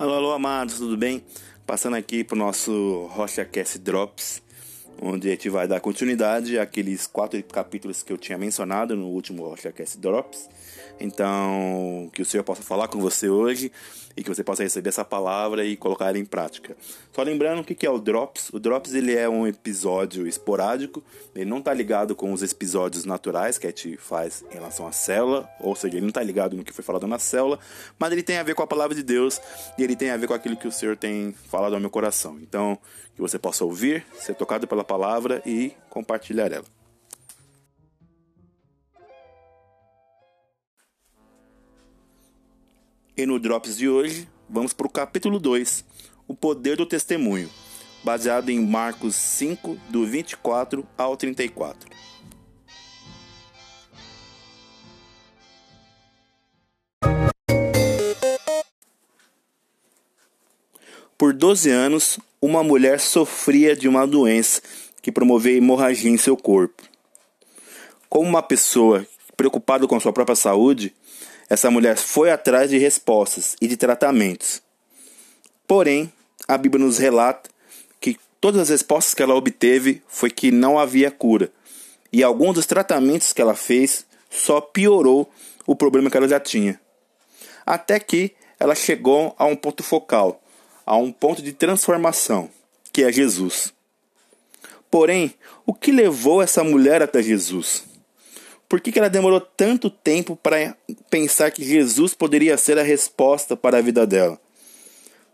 Alô, alô, amados, tudo bem? Passando aqui para o nosso RochaCast Drops, onde a gente vai dar continuidade àqueles quatro capítulos que eu tinha mencionado no último RochaCast Drops. Então, que o Senhor possa falar com você hoje e que você possa receber essa palavra e colocar ela em prática. Só lembrando o que é o Drops. O Drops ele é um episódio esporádico, ele não está ligado com os episódios naturais que a gente faz em relação à célula, ou seja, ele não está ligado no que foi falado na célula, mas ele tem a ver com a palavra de Deus e ele tem a ver com aquilo que o Senhor tem falado ao meu coração. Então, que você possa ouvir, ser tocado pela palavra e compartilhar ela. E no Drops de hoje, vamos para o capítulo 2, o poder do testemunho, baseado em Marcos 5, do 24 ao 34. Por 12 anos, uma mulher sofria de uma doença que promovia hemorragia em seu corpo. Como uma pessoa preocupada com sua própria saúde, essa mulher foi atrás de respostas e de tratamentos. Porém, a Bíblia nos relata que todas as respostas que ela obteve foi que não havia cura. E alguns dos tratamentos que ela fez só piorou o problema que ela já tinha. Até que ela chegou a um ponto focal, a um ponto de transformação, que é Jesus. Porém, o que levou essa mulher até Jesus? Por que, que ela demorou tanto tempo para pensar que Jesus poderia ser a resposta para a vida dela?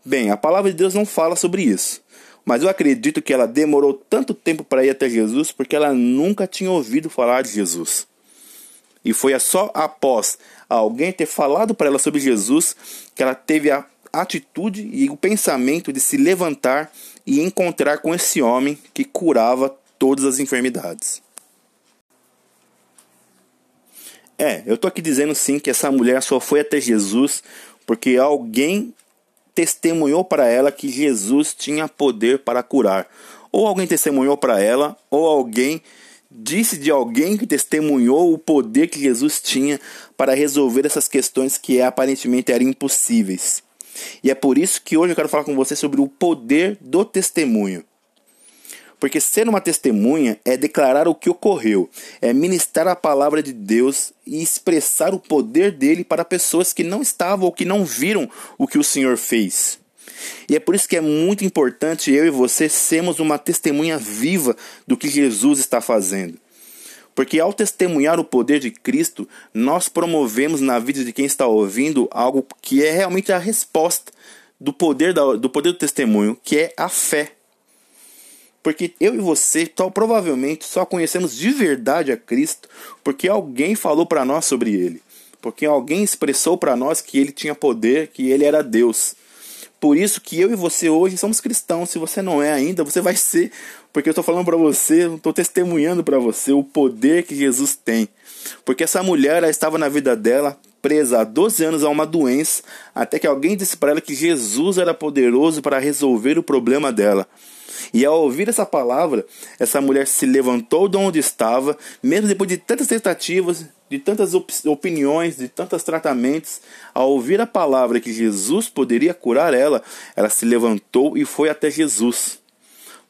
Bem, a palavra de Deus não fala sobre isso. Mas eu acredito que ela demorou tanto tempo para ir até Jesus porque ela nunca tinha ouvido falar de Jesus. E foi só após alguém ter falado para ela sobre Jesus que ela teve a atitude e o pensamento de se levantar e encontrar com esse homem que curava todas as enfermidades. É, eu tô aqui dizendo sim que essa mulher só foi até Jesus porque alguém testemunhou para ela que Jesus tinha poder para curar. Ou alguém testemunhou para ela, ou alguém disse de alguém que testemunhou o poder que Jesus tinha para resolver essas questões que aparentemente eram impossíveis. E é por isso que hoje eu quero falar com você sobre o poder do testemunho. Porque ser uma testemunha é declarar o que ocorreu, é ministrar a palavra de Deus e expressar o poder dele para pessoas que não estavam ou que não viram o que o Senhor fez. E é por isso que é muito importante eu e você sermos uma testemunha viva do que Jesus está fazendo. Porque ao testemunhar o poder de Cristo, nós promovemos na vida de quem está ouvindo algo que é realmente a resposta do poder, do poder do testemunho, que é a fé. Porque eu e você tão, provavelmente só conhecemos de verdade a Cristo porque alguém falou para nós sobre ele. Porque alguém expressou para nós que ele tinha poder, que ele era Deus. Por isso que eu e você hoje somos cristãos. Se você não é ainda, você vai ser, porque eu estou falando para você, estou testemunhando para você o poder que Jesus tem. Porque essa mulher ela estava na vida dela presa há 12 anos a uma doença, até que alguém disse para ela que Jesus era poderoso para resolver o problema dela. E ao ouvir essa palavra, essa mulher se levantou de onde estava, mesmo depois de tantas tentativas, de tantas op opiniões, de tantos tratamentos, ao ouvir a palavra que Jesus poderia curar ela, ela se levantou e foi até Jesus.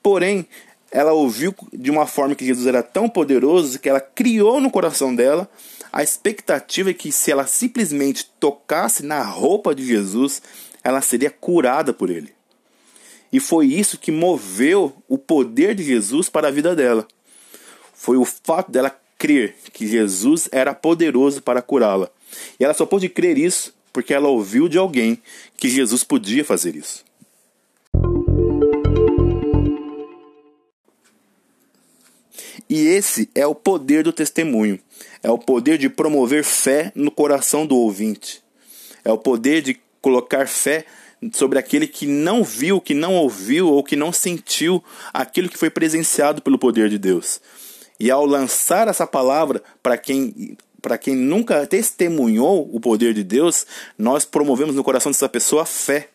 Porém, ela ouviu de uma forma que Jesus era tão poderoso que ela criou no coração dela a expectativa que se ela simplesmente tocasse na roupa de Jesus, ela seria curada por ele. E foi isso que moveu o poder de Jesus para a vida dela. Foi o fato dela crer que Jesus era poderoso para curá-la. E ela só pôde crer isso porque ela ouviu de alguém que Jesus podia fazer isso. E esse é o poder do testemunho. É o poder de promover fé no coração do ouvinte. É o poder de colocar fé sobre aquele que não viu, que não ouviu ou que não sentiu aquilo que foi presenciado pelo poder de Deus. E ao lançar essa palavra para quem para quem nunca testemunhou o poder de Deus, nós promovemos no coração dessa pessoa fé.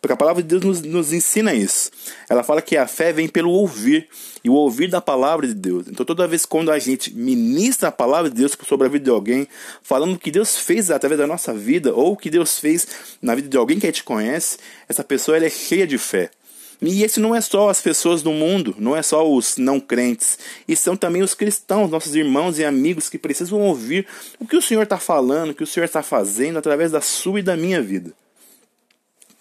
Porque a palavra de Deus nos, nos ensina isso. Ela fala que a fé vem pelo ouvir e o ouvir da palavra de Deus. Então, toda vez quando a gente ministra a palavra de Deus sobre a vida de alguém, falando o que Deus fez através da nossa vida ou o que Deus fez na vida de alguém que a gente conhece, essa pessoa ela é cheia de fé. E esse não é só as pessoas do mundo, não é só os não crentes, e são também os cristãos, nossos irmãos e amigos que precisam ouvir o que o Senhor está falando, o que o Senhor está fazendo através da sua e da minha vida.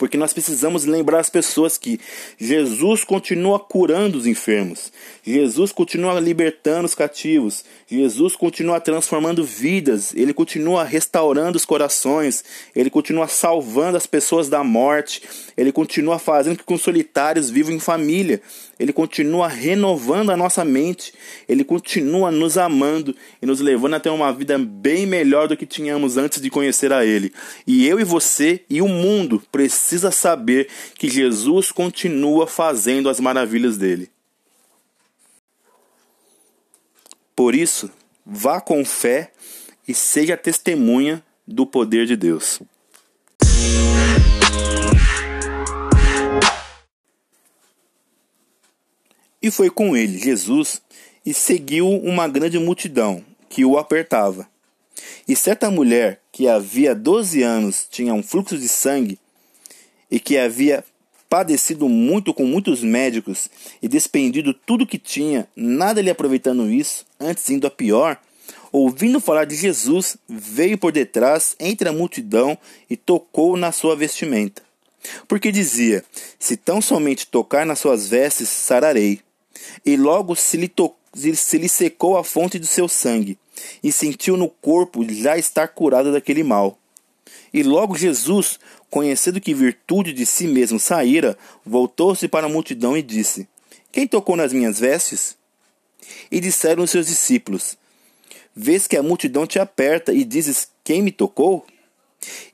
Porque nós precisamos lembrar as pessoas que Jesus continua curando os enfermos, Jesus continua libertando os cativos, Jesus continua transformando vidas, ele continua restaurando os corações, ele continua salvando as pessoas da morte, ele continua fazendo com que os solitários vivam em família, ele continua renovando a nossa mente, ele continua nos amando e nos levando a ter uma vida bem melhor do que tínhamos antes de conhecer a ele. E eu e você e o mundo precisa saber que Jesus continua fazendo as maravilhas dele. Por isso, vá com fé e seja testemunha do poder de Deus. E foi com ele, Jesus, e seguiu uma grande multidão que o apertava. E certa mulher que havia doze anos tinha um fluxo de sangue e que havia padecido muito com muitos médicos e despendido tudo que tinha, nada lhe aproveitando isso, antes indo a pior, ouvindo falar de Jesus, veio por detrás entre a multidão e tocou na sua vestimenta. Porque dizia: Se tão somente tocar nas suas vestes, sararei. E logo se lhe, to... se lhe secou a fonte do seu sangue, e sentiu no corpo já estar curado daquele mal. E logo Jesus, conhecendo que virtude de si mesmo saíra, voltou-se para a multidão e disse: Quem tocou nas minhas vestes? E disseram os seus discípulos: Vês que a multidão te aperta e dizes: Quem me tocou?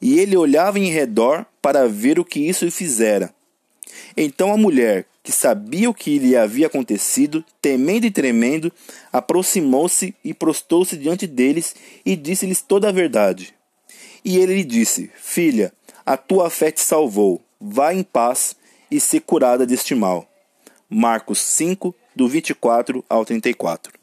E ele olhava em redor para ver o que isso lhe fizera. Então a mulher, que sabia o que lhe havia acontecido, temendo e tremendo, aproximou-se e prostou-se diante deles e disse-lhes toda a verdade. E ele lhe disse: Filha, a tua fé te salvou. Vá em paz e se curada deste mal. Marcos 5, do 24 ao 34.